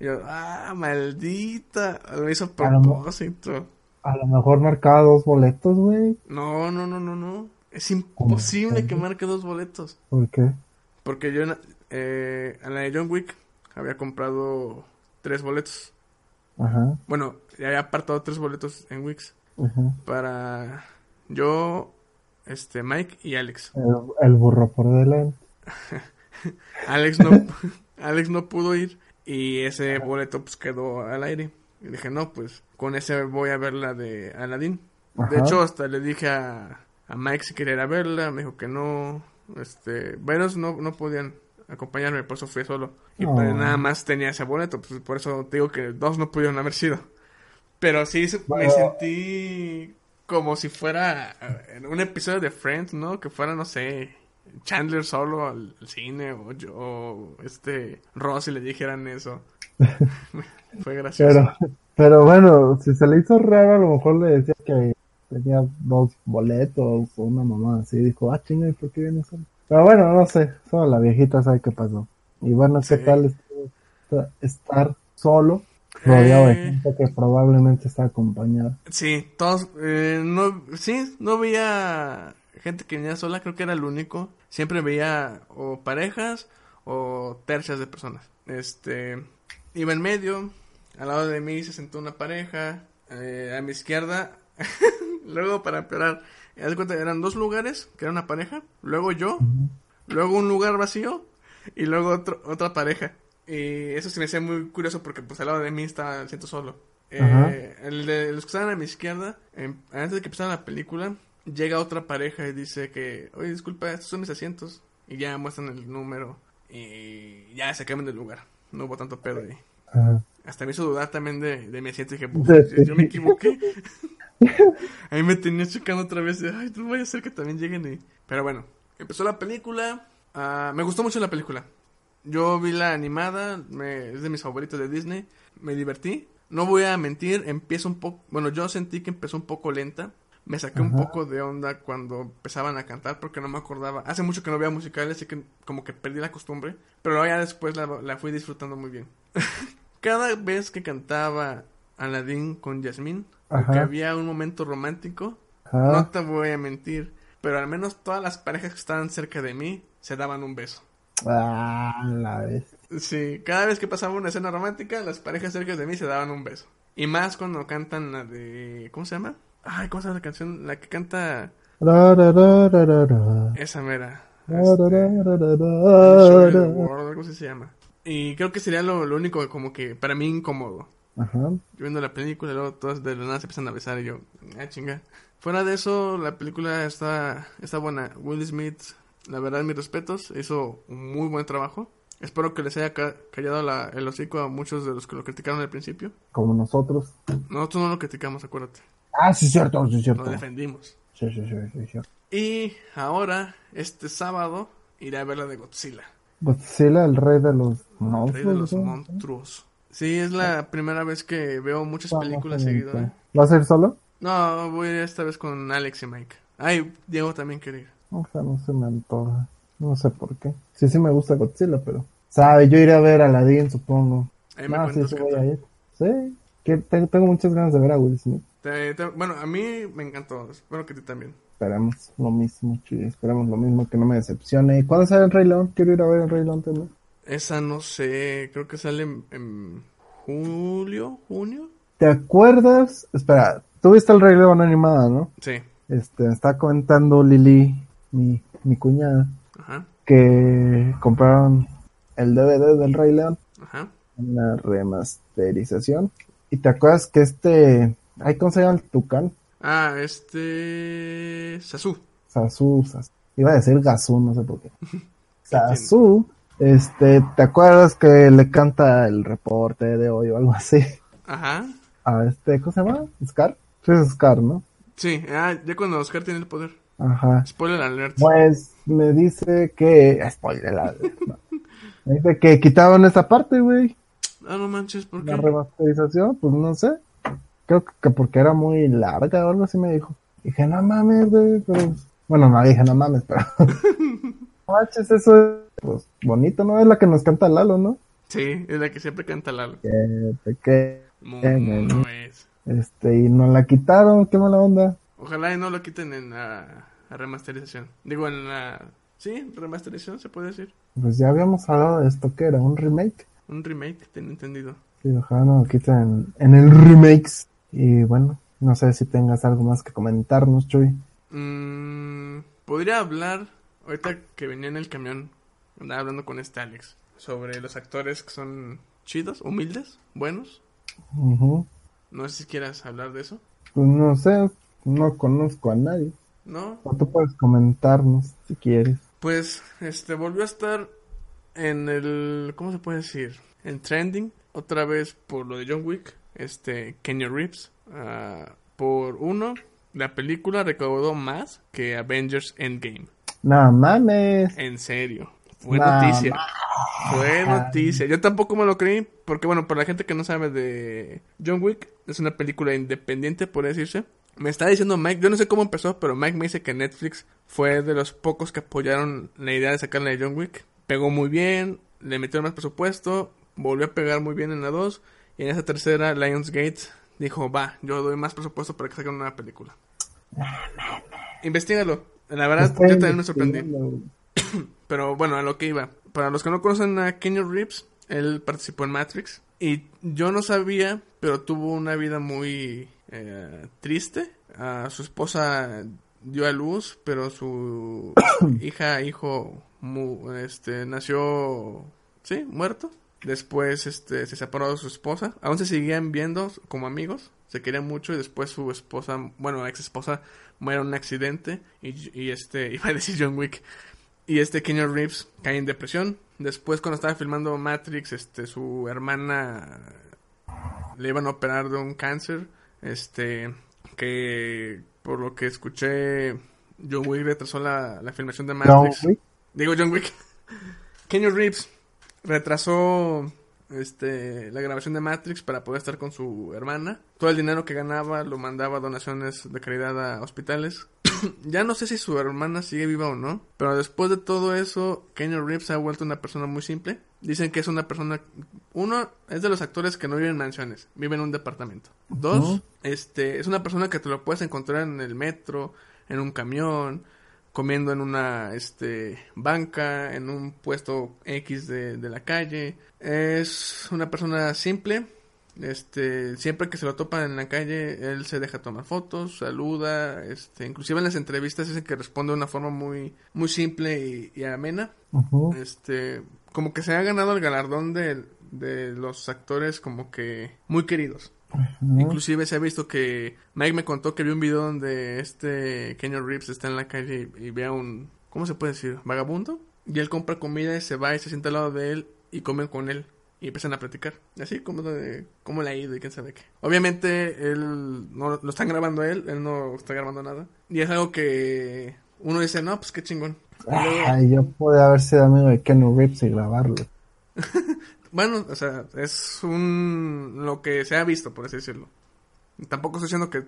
Y yo, ¡ah, maldita! Lo hizo a propósito. A lo mejor marcaba dos boletos, güey. No, no, no, no, no. Es imposible que marque dos boletos. ¿Por qué? Porque yo en, eh, en la de John Wick había comprado tres boletos. Ajá. Bueno, ya había apartado tres boletos en Wix. Para yo, este, Mike y Alex. El, el burro por delante. Alex no, Alex no pudo ir y ese boleto pues quedó al aire. Y dije, no, pues con ese voy a ver la de Aladdin. De hecho, hasta le dije a, a Mike si quería ir a verla, me dijo que no. Este, varios no, no podían acompañarme, por eso fui solo. Y Oh. pues nada más tenía ese boleto, pues por eso te digo que dos no pudieron haber sido. Pero sí me sentí como si fuera eh, en un episodio de Friends, ¿no? Que fuera, no sé, Chandler solo al, cine o yo, o este Ross y le dijeran eso. Fue gracioso. Pero, pero bueno, si se le hizo raro, a lo mejor le decía que tenía dos boletos o una mamá así. Dijo, ah, chinga, ¿y por qué viene solo? Pero bueno, no sé. Solo la viejita sabe qué pasó. Y bueno, ¿qué Sí. tal est- estar solo, rodeado de gente que probablemente está acompañada? Sí, todos, eh, no, sí, no veía gente que venía sola, creo que era el único. Siempre veía o parejas o tercias de personas. Este, iba en medio, al lado de mí se sentó una pareja, eh, a mi izquierda, luego para empeorar, cuenta, eran dos lugares, que era una pareja, luego yo, luego un lugar vacío y luego otro, otra pareja. Y eso se me hacía muy curioso porque pues al lado de mí estaba el asiento solo. Eh, el de los que estaban a mi izquierda, em, antes de que empezara la película, llega otra pareja y dice que, oye, disculpa, estos son mis asientos. Y ya muestran el número y ya se cambian de lugar. No hubo tanto pedo ahí. Ajá. Hasta me hizo dudar también de, de mi asiento y dije, "Pues, yo me equivoqué. Ahí me tenía checando otra vez. Ay, no vaya a ser que también lleguen y... Pero bueno, empezó la película. ah, me gustó mucho la película. Yo vi la animada, me- es de mis favoritos de Disney. Me divertí. No voy a mentir, empieza un poco... Bueno, yo sentí que empezó un poco lenta. Me saqué un poco de onda cuando empezaban a cantar porque no me acordaba. Hace mucho que no veía musicales, así que como que perdí la costumbre. Pero ya después la, la fui disfrutando muy bien. Cada vez que cantaba Aladdin con Yasmín, o que Ajá. había un momento romántico, Ajá. no te voy a mentir, pero al menos todas las parejas que estaban cerca de mí se daban un beso. Ah, la vez. Sí, cada vez que pasaba una escena romántica, las parejas cerca de mí se daban un beso. Y más cuando cantan la de... ¿Cómo se llama? Ay, ¿cómo se llama la canción? La que canta Ra, ra, ra, esa mera. Ra, Este, algo así se llama. Y creo que sería lo, lo único como que para mí incómodo. Ajá. Yo viendo la película luego todas de la nada se empiezan a besar y yo, ah, chinga. Fuera de eso, la película está, está buena. Will Smith, la verdad, mis respetos, hizo un muy buen trabajo. Espero que les haya ca- callado la- el hocico a muchos de los que lo criticaron al principio. Como nosotros. Nosotros no lo criticamos, acuérdate. Ah, sí, cierto, sí, cierto. Lo defendimos. Sí, sí, sí, sí, sí. Y ahora, este sábado, iré a ver la de Godzilla. Godzilla, el rey de los El rey de los monstruos. Sí, es la primera vez que veo muchas películas seguidas. ¿Vas a ir solo? No, voy a ir esta vez con Alex y Mike. Ay, Diego también quiere ir. O sea, no se me antoja. No sé por qué. Sí, sí me gusta Godzilla, pero... Sabe, yo iré a ver a Aladdin, supongo. Ahí me No, sí, sí voy a ir. Sí. Que te- tengo muchas ganas de ver a Will Smith. Te- te- bueno, a mí me encantó. Espero que a ti también. Esperemos lo mismo, Chuy. Esperemos lo mismo, que no me decepcione. ¿Y cuándo sale el Rey León? Quiero ir a ver el Rey León también. Esa no sé, creo que sale en, en julio, junio. ¿Te acuerdas? Espera, tú viste el Rey León animada, ¿no? Sí, Este, me está comentando Lili, mi, mi cuñada, ajá, que compraron el DVD del Rey León, ajá. una remasterización. ¿Y te acuerdas que este, ay, ¿cómo se llama el tucán? Ah, este... Sasu. Sasu, Sasu. Iba a decir Gazú, no sé por qué. Sasu, este, ¿te acuerdas que le canta el reporte de hoy o algo así? Ajá. A este, ¿cómo se llama? Scar. Sí, es Scar, ¿no? Sí, ah, ya cuando Oscar tiene el poder. Ajá. Spoiler alert. Pues me dice que. Spoiler, la- no. Me dice que quitaron esa parte, güey. Ah, no manches, ¿por La qué? remasterización, pues no sé. Creo que porque era muy larga o algo así me dijo. Dije, no mames, güey, pero. Bueno, no dije, no mames, pero. No manches, eso es pues, bonito, ¿no? Es la que nos canta Lalo, ¿no? Sí, es la que siempre canta Lalo. Que que. No. no es. Este, y nos la quitaron, qué mala onda. Ojalá y no lo quiten en la, la remasterización. Digo, en la... Sí, remasterización se puede decir. Pues ya habíamos hablado de esto, que era un remake. Un remake, tengo entendido. Sí, ojalá no lo quiten en el remakes. Y bueno, no sé si tengas algo más que comentarnos, Chuy. Mm, podría hablar, ahorita que venía en el camión, andaba hablando con este Alex, sobre los actores que son chidos, humildes, buenos. Ujú. No sé si quieras hablar de eso. Pues no sé, no conozco a nadie. ¿No? O tú puedes comentarnos si quieres. Pues, este, volvió a estar en el, ¿cómo se puede decir? En trending, otra vez por lo de John Wick, este, Kenya Reeves. Ah, por uno, la película recaudó más que Avengers Endgame. No mames. En serio. Fue No, noticia. Fue noticia. Yo tampoco me lo creí, porque bueno, para la gente que no sabe de John Wick, es una película independiente, por decirse. Me está diciendo Mike, yo no sé cómo empezó, pero Mike me dice que Netflix fue de los pocos que apoyaron la idea de sacarla de John Wick. Pegó muy bien, le metieron más presupuesto, volvió a pegar muy bien en la 2, y en esa tercera, Lionsgate dijo, va, yo doy más presupuesto para que saquen una película. Investígalo. La verdad, yo también me sorprendí. Pero bueno, a lo que iba. Para los que no conocen a Kenny Reeves, él participó en Matrix. Y yo no sabía, pero tuvo una vida muy eh, triste. Su esposa dio a luz, pero su hija, hijo, mu- este, nació, sí, muerto. Después, este, se separó de su esposa. Aún se seguían viendo como amigos. Se querían mucho y después su esposa, bueno, ex esposa, muere en un accidente. Y, y este, iba a decir John Wick. Y este Kenyon Reeves cae en depresión. Después, cuando estaba filmando Matrix, este, su hermana le iban a operar de un cáncer. Este, que por lo que escuché, John Wick retrasó la, la filmación de Matrix. John Wick. Digo John Wick. Kenyon Reeves retrasó este, la grabación de Matrix para poder estar con su hermana. Todo el dinero que ganaba lo mandaba a donaciones de caridad a hospitales. ya no sé si su hermana sigue viva o no, pero después de todo eso, Kenyon Reeves se ha vuelto una persona muy simple. Dicen que es una persona, uno es de los actores que no viven en mansiones, vive en un departamento. Dos, este, es una persona que te lo puedes encontrar en el metro, en un camión, comiendo en una este banca, en un puesto X de, de la calle. Es una persona simple. Este, siempre que se lo topan en la calle, él se deja tomar fotos, saluda, este, inclusive en las entrevistas dice que responde de una forma muy, muy simple y, y amena. Este, como que se ha ganado el galardón de, de los actores como que muy queridos. Ujú. Inclusive se ha visto que Mike me contó que vio un video donde este Kenyon Reeves está en la calle y, y ve a un, ¿cómo se puede decir? Vagabundo. Y él compra comida y se va y se sienta al lado de él y comen con él. Y empiezan a platicar. Así como de cómo le ha ido y quién sabe qué. Obviamente él no lo están grabando él, él no está grabando nada. Y es algo que uno dice, no, pues qué chingón. Ay, yo pude haber sido amigo de Kenny Reeves y grabarlo. Bueno, o sea, es un lo que se ha visto, por así decirlo. Tampoco estoy diciendo que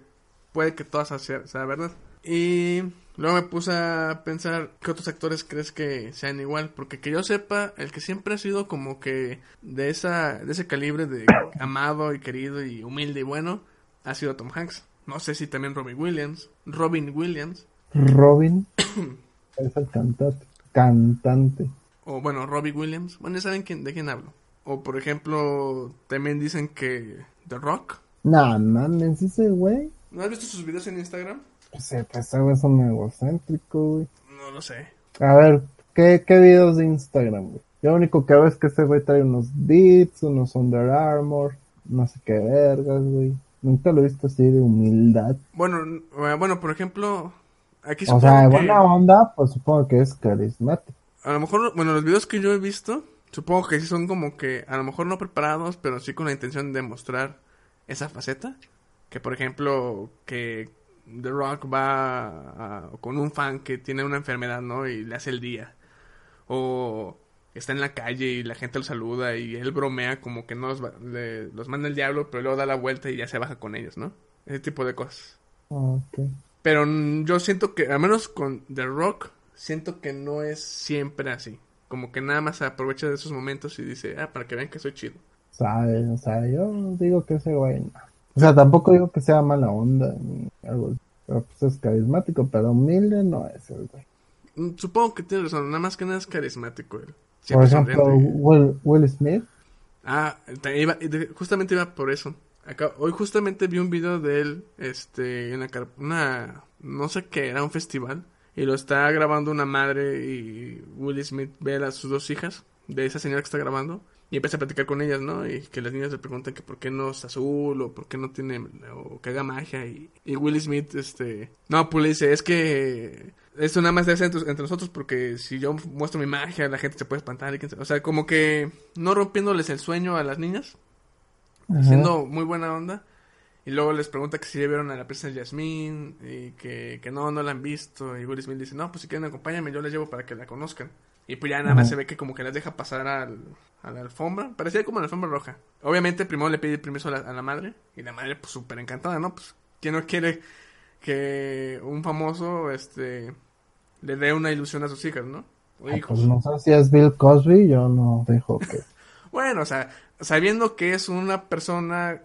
puede que todas sea, sea verdad. Y luego me puse a pensar qué otros actores crees que sean igual, porque que yo sepa, el que siempre ha sido como que de esa de ese calibre de amado y querido y humilde y bueno ha sido Tom Hanks. No sé si también Robin Williams, Robin Williams Robin es el cantante. Cantante. o bueno, Robbie Williams. Bueno, ya saben quién, de quién hablo. O por ejemplo, también dicen que The Rock Nah, mames, ese güey. ¿No has visto sus videos en Instagram? Pues, pues ese güey es un egocéntrico, güey. No lo sé. A ver, ¿qué, qué videos de Instagram, güey? Yo lo único que veo es que ese güey trae unos beats, unos Under Armour, no sé qué vergas, güey. Nunca lo he visto así de humildad. Bueno, eh, bueno, por ejemplo, aquí O supongo sea, de que buena onda, pues supongo que es carismático. a lo mejor, bueno, los videos que yo he visto, supongo que sí son como que a lo mejor no preparados, pero sí con la intención de mostrar esa faceta. Que por ejemplo, que The Rock va a- con un fan que tiene una enfermedad, ¿no? Y le hace el día. O está en la calle y la gente lo saluda y él bromea como que no los, va- le- los manda el diablo, pero luego da la vuelta y ya se baja con ellos, ¿no? Ese tipo de cosas. Ok. Pero mm, yo siento que, al menos con The Rock, siento que no es siempre así. Como que nada más aprovecha de esos momentos y dice, ah, para que vean que soy chido. ¿Sabes? O sea, yo digo que ese güey no. O sea, tampoco digo que sea mala onda ni algo. Pero pues es carismático, pero humilde no es el güey. Mm, Supongo que tiene razón, nada más que nada es carismático él. Por ejemplo. Will, Will Smith. Ah, iba- justamente iba por eso. Acá, hoy justamente vi un video de él, este, en la, una, no sé qué, era un festival, y lo está grabando una madre y Will Smith ve a sus dos hijas de esa señora que está grabando y empieza a platicar con ellas, ¿no? Y que las niñas le preguntan que por qué no es azul o por qué no tiene, o que haga magia y, y Will Smith, este, no, pues le dice, es que esto nada más debe ser entre, entre nosotros porque si yo muestro mi magia la gente se puede espantar y o sea, como que no rompiéndoles el sueño a las niñas Ajá. siendo muy buena onda. Y luego les pregunta que si ya vieron a la princesa Yasmín y que, que no, no la han visto. Y Will Smith dice, no, pues si quieren acompáñame, yo les llevo para que la conozcan. Y pues ya nada más se ve que como que las deja pasar al, a la alfombra. Parecía como la alfombra roja. Obviamente primero le pide permiso a la, a la madre. Y la madre pues súper encantada, ¿no? Pues ¿quién no quiere que un famoso este le dé una ilusión a sus hijas, ¿no? Pues no sé si es Bill Cosby, yo no dejo que Bueno, o sea, sabiendo que es una persona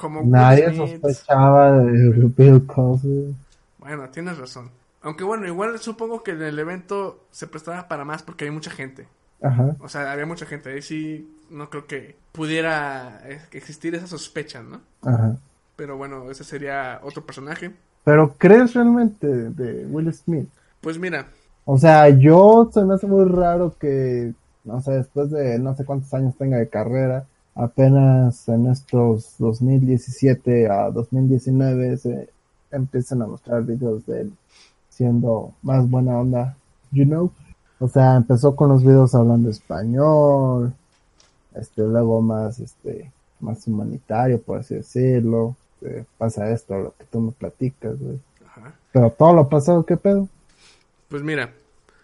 como nadie Smith, sospechaba de Bill Cosby. Bueno, tienes razón. Aunque bueno, igual supongo que en el evento se prestaba para más porque hay mucha gente. Ajá. O sea, había mucha gente. Ahí sí no creo que pudiera existir esa sospecha, ¿no? Ajá. Pero bueno, ese sería otro personaje. Pero ¿crees realmente de Will Smith? Pues mira, O sea, yo se me hace muy raro que, no sé, después de no sé cuántos años tenga de carrera, apenas en estos 2017 a 2019 se empiezan a mostrar videos de él siendo más buena onda, you know. O sea, empezó con los videos hablando español, este, luego más, este, más humanitario, por así decirlo. Eh, pasa esto, lo que tú me platicas, güey. Ajá. Pero todo lo pasado, ¿qué pedo? Pues mira,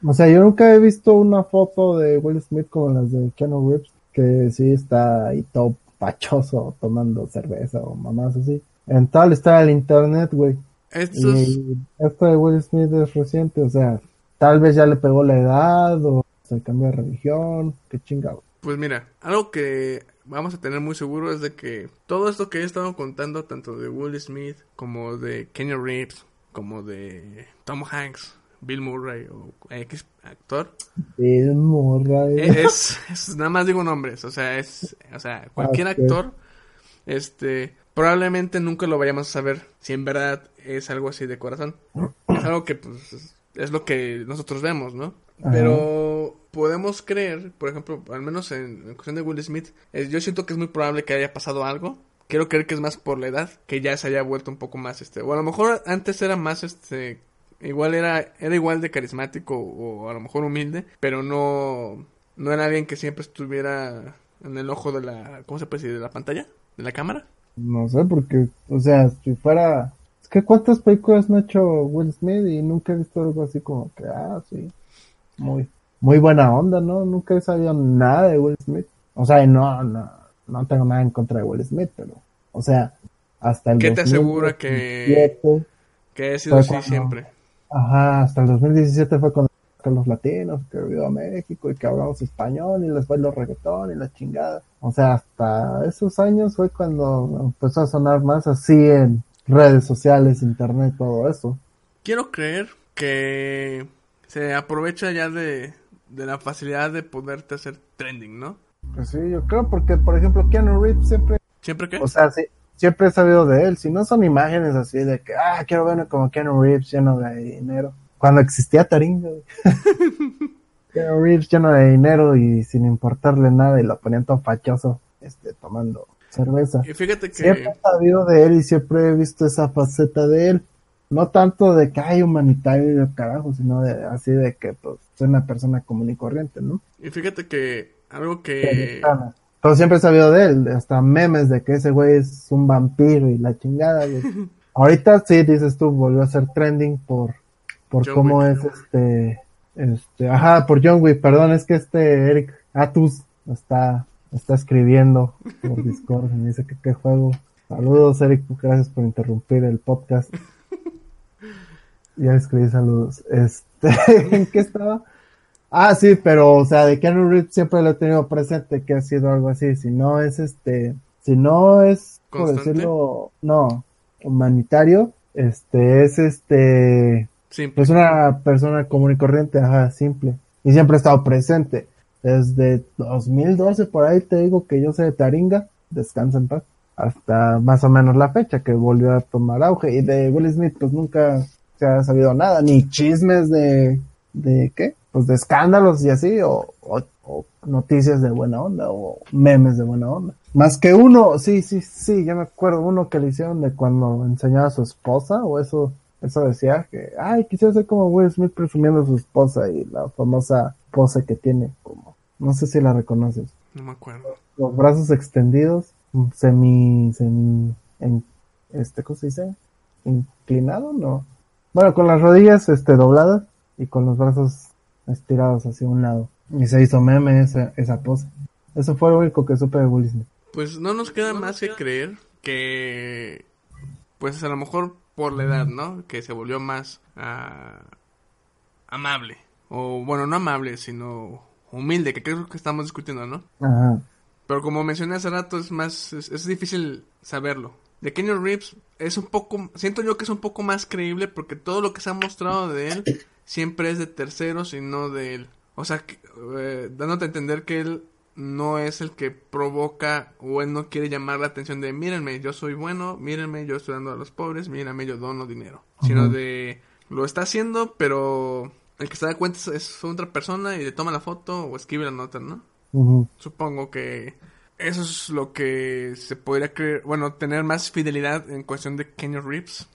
O sea, yo nunca he visto una foto de Will Smith como las de Keanu Reeves, que sí está ahí todo pachoso tomando cerveza o mamás así. En tal está el internet, güey. estos... Y esto de Will Smith es reciente, o sea, tal vez ya le pegó la edad o se cambió de religión, qué chingado. Pues mira, algo que vamos a tener muy seguro es de que todo esto que he estado contando, tanto de Will Smith como de Kenny Reeves, como de Tom Hanks, Bill Murray o X actor, Bill Murray. es, es- nada más digo nombres, o sea, es, o sea, cualquier Ok. actor, este, probablemente nunca lo vayamos a saber si en verdad es algo así de corazón. Es algo que, pues, es, lo que nosotros vemos, ¿no? Ajá. Pero podemos creer, por ejemplo, al menos en, en cuestión de Will Smith, eh, yo siento que es muy probable que haya pasado algo. Quiero creer que es más por la edad, que ya se haya vuelto un poco más, este, o a lo mejor antes era más, este, igual era, era igual de carismático o a lo mejor humilde, pero no, no era alguien que siempre estuviera en el ojo de la, ¿cómo se puede decir? De la pantalla, de la cámara. No sé, porque, o sea, si fuera... Que cuántas películas no ha hecho Will Smith y nunca he visto algo así como que, ah, sí, muy, muy buena onda, ¿no? Nunca he sabido nada de Will Smith. O sea, no, no, no tengo nada en contra de Will Smith, pero, o sea, hasta el ¿Qué te asegura que- 2017, Que ha sido así cuando- siempre. Ajá, hasta el 2017 fue cuando los latinos, que vivió a México y que hablamos español y les bailó reggaetón y la chingada. O sea, hasta esos años fue cuando empezó a sonar más así en redes sociales, internet, todo eso. Quiero creer que se aprovecha ya de, de la facilidad de poderte hacer trending, ¿no? Pues sí, yo creo porque, por ejemplo, Keanu Reeves siempre, ¿Siempre que? o sea, sí, siempre he sabido de él. Si no son imágenes así de que, ah, quiero verme como Keanu Reeves lleno de dinero. Cuando existía Taringa. Keanu Reeves lleno de dinero y sin importarle nada y lo ponían todo fachoso, este, tomando cerveza. y fíjate que... Siempre he sabido de él y siempre he visto esa faceta de él. No tanto de que hay humanitario carajo, sino de así de que pues es una persona común y corriente, ¿no? Y fíjate que algo que... Pero siempre he sabido de él, hasta memes de que ese güey es un vampiro y la chingada, güey. Ahorita sí, dices tú, volvió a ser trending por, por John cómo Wick. es este, este, ajá, por John Wick, perdón, es que este Eric Atus está, está escribiendo por Discord y me dice que qué juego. Saludos, Eric, gracias por interrumpir el podcast. Ya escribí saludos. Este, ¿en qué estaba? Ah, sí, pero, o sea, de Keanu Reeves siempre lo he tenido presente que ha sido algo así. Si no es este, si no es, por ¿Constante? decirlo, no, humanitario, este, es este, Simple. pues una persona común y corriente, ajá, simple. Y siempre ha estado presente. Desde 2012 por ahí te digo que yo sé de Taringa, descansa en paz, hasta más o menos la fecha que volvió a tomar auge. Y de Will Smith pues nunca se ha sabido nada, ni chismes de, de qué, pues de escándalos y así, o, noticias de buena onda, o memes de buena onda. Más que uno, sí, sí, sí, ya me acuerdo, uno que le hicieron de cuando enseñaba a su esposa, o eso, eso decía que, ay, quisiera ser como Will Smith presumiendo a su esposa y la famosa pose que tiene, como, no sé si la reconoces, No me acuerdo. los brazos extendidos, semi, semi, en, este, ¿cómo se dice? Inclinado, no. Bueno, con las rodillas, este, dobladas y con los brazos estirados hacia un lado. Y se hizo meme esa, esa pose. Eso fue lo único que supe de Will Smith. Pues no nos queda más que creer que, pues a lo mejor por la edad, ¿no? Que se volvió más ah, amable. O bueno, no amable, sino humilde, que creo que estamos discutiendo, ¿no? Ajá. Pero como mencioné hace rato, es más, es, es difícil saberlo. De Kenny Reeves es un poco, siento yo que es un poco más creíble porque todo lo que se ha mostrado de él siempre es de terceros y no de él. O sea, que, eh, dándote a entender que él no es el que provoca o él no quiere llamar la atención de mírenme, yo soy bueno, mírenme, yo estoy dando a los pobres, mírenme, yo dono dinero. Sino de, lo está haciendo, pero el que se da cuenta es, es otra persona y le toma la foto o escribe la nota, ¿no? Supongo que eso es lo que se podría creer, bueno, tener más fidelidad en cuestión de Kenny Reeves.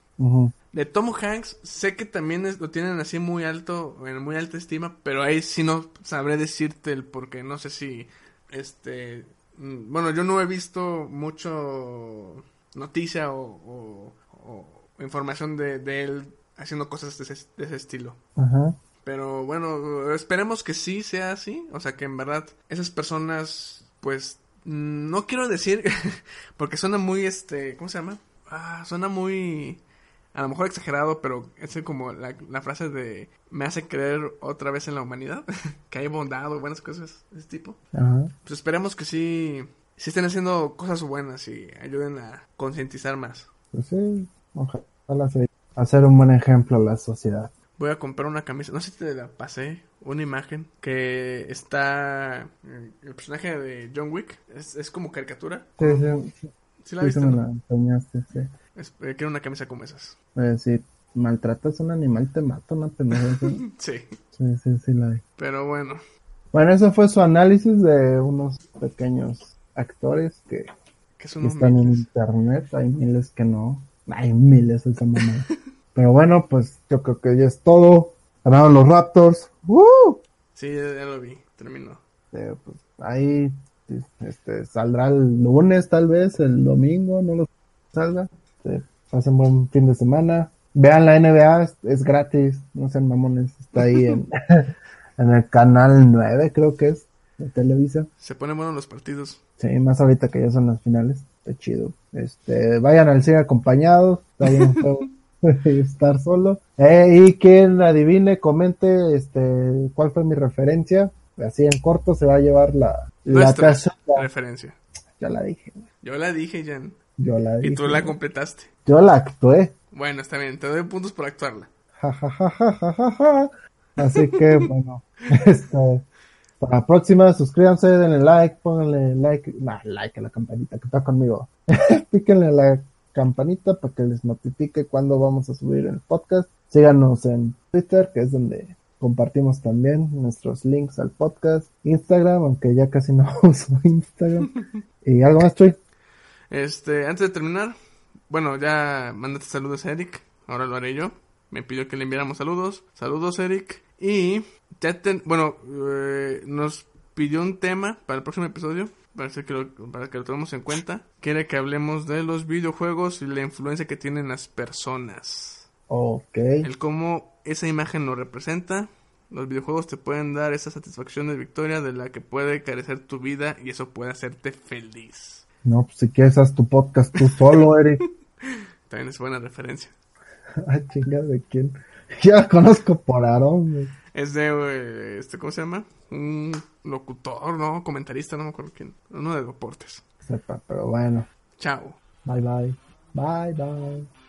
De Tom Hanks, sé que también es- lo tienen así muy alto, en muy alta estima, pero ahí sí no sabré decirte el porque no sé si, este, mm, bueno, yo no he visto mucho noticia o, o- o información de, de él haciendo cosas de ese, de ese estilo. Ajá. Pero bueno, esperemos que sí sea así. O sea, que en verdad esas personas, pues, no quiero decir, porque suena muy, este, ¿cómo se llama? Ah, suena muy, a lo mejor exagerado, pero es como la, la frase de, me hace creer otra vez en la humanidad, que hay bondad o buenas cosas de ese tipo. Ajá. Pues esperemos que sí, sí estén haciendo cosas buenas y ayuden a concientizar más. Pues sí, ojalá se hacer un buen ejemplo a la sociedad. Voy a comprar una camisa. No sé si te la pasé. Una imagen que está. eh, El personaje de John Wick. Es, es como caricatura. Sí, sí, sí, ¿Sí la sí, viste? me la sí. Es- eh, quiero una camisa como esas. Pues, si maltratas a un animal, te mata una pendeja. Sí, Sí. sí, sí, sí la vi. Pero bueno. Bueno, eso fue su análisis de unos pequeños actores que Que son unos están en miles. internet. Hay miles que no. Hay miles esa mamada. Pero bueno, pues yo creo que ya es todo. Ganaron los Raptors. ¡Woo! Sí, ya, lo vi. Terminó. Eh, pues, ahí este, saldrá el lunes, tal vez, el domingo, no lo salga. Este, pasen buen fin de semana. Vean la NBA, es, es gratis, no sean mamones, está ahí en, en el canal 9, creo que es, de Televisa. Se ponen buenos los partidos. Sí, más ahorita que ya son las finales, está chido. Este, vayan al cine acompañados, está bien estar solo. Eh, y quien adivine, comente, este, cuál fue mi referencia. Así en corto se va a llevar la, la casa. referencia. Ya la dije. Yo la dije, Jan. yo la dije. Y tú la completaste. Yo la actué. Bueno, está bien. Te doy puntos por actuarla. Ja, ja, ja, ja, ja, ja, ja. Así que, bueno, este, para la próxima, suscríbanse, denle like, pónganle like, nah, like a la campanita que está conmigo. Píquenle a la campanita para que les notifique cuando vamos a subir el podcast. Síganos en Twitter, que es donde compartimos también nuestros links al podcast. Instagram, aunque ya casi no uso Instagram. Y algo más, Chuy. Este, antes de terminar, bueno, ya mandaste saludos a Eric, ahora lo haré yo. Me pidió que le enviáramos saludos. Saludos, Eric. Y ya ten, bueno, eh, nos pidió un tema para el próximo episodio, parece que lo, para que lo tomemos en cuenta. Quiere que hablemos de los videojuegos y la influencia que tienen las personas. Ok. El cómo esa imagen lo representa. Los videojuegos te pueden dar esa satisfacción de victoria de la que puede carecer tu vida y eso puede hacerte feliz. No, pues si quieres, haz tu podcast tú solo, Eric. También es buena referencia. Ah, chinga, ¿de quién? Ya la conozco por Aarón, güey. Es de, eh, este, ¿cómo se llama? Un locutor, ¿no? Comentarista, no me acuerdo quién. Uno de deportes. Sepa, pero bueno. Chao. Bye, bye. Bye, bye.